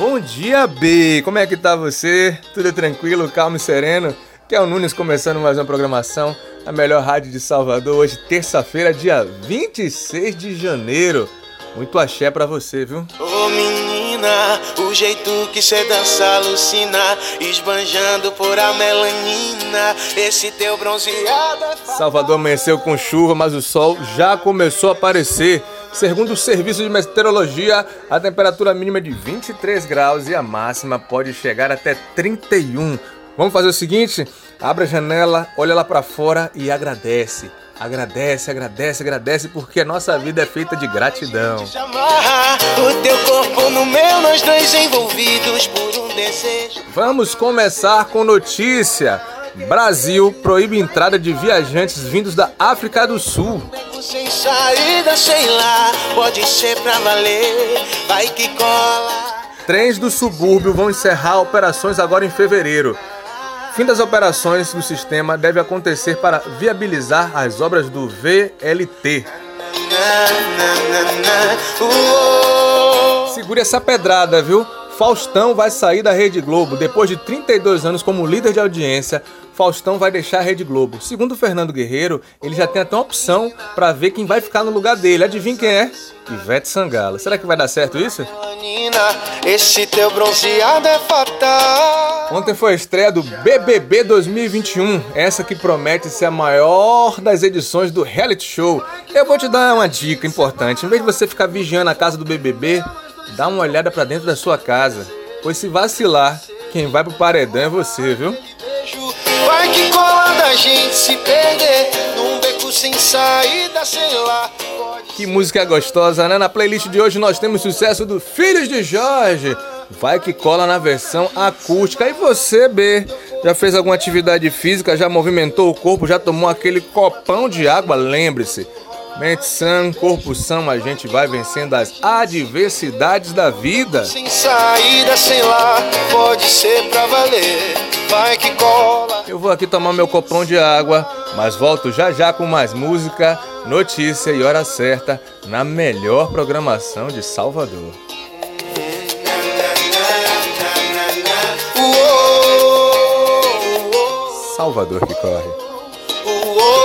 Bom dia, B! Como é que tá você? Tudo tranquilo, calmo e sereno? Que é o Nunes começando mais uma programação na melhor rádio de Salvador, hoje terça-feira, dia 26 de janeiro. Muito axé pra você, viu? Ô menina, o jeito que cê dança alucina, esbanjando por a melanina, esse teu bronzeado é Salvador amanheceu com chuva, mas o sol já começou a aparecer. Segundo o Serviço de Meteorologia, a temperatura mínima é de 23 graus e a máxima pode chegar até 31. Vamos fazer o seguinte: abre a janela, olha lá para fora e agradece. Agradece, agradece, agradece, porque a nossa vida é feita de gratidão. Vamos começar com notícia. Brasil proíbe entrada de viajantes vindos da África do Sul. Sem saída, sei lá, pode ser pra valer, vai que cola. Trens do subúrbio vão encerrar operações agora em fevereiro. Fim das operações do sistema deve acontecer para viabilizar as obras do VLT. Segure essa pedrada, viu? Faustão vai sair da Rede Globo. Depois de 32 anos como líder de audiência, Faustão vai deixar a Rede Globo. Segundo Fernando Guerreiro, ele já tem até uma opção para ver quem vai ficar no lugar dele. Adivinha quem é? Ivete Sangalo. Será que vai dar certo isso? Esse teu bronzeado é fatal. Ontem foi a estreia do BBB 2021, essa que promete ser a maior das edições do reality show. Eu vou te dar uma dica importante. Em vez de você ficar vigiando a casa do BBB, dá uma olhada para dentro da sua casa, pois se vacilar, quem vai pro paredão é você, viu? Vai que cola da gente se perder num beco sem saída, sei lá. Que música gostosa, né? Na playlist de hoje nós temos sucesso do Filhos de Jorge. Vai que cola na versão acústica. E você, B, já fez alguma atividade física? Já movimentou o corpo? Já tomou aquele copão de água? Lembre-se, Mente sã, corpo são, a gente vai vencendo as adversidades da vida. Sem saída, sei lá, pode ser pra valer, vai que cola. Eu vou aqui tomar meu copão de água, mas volto já já com mais música, notícia e hora certa na melhor programação de Salvador. Salvador que corre.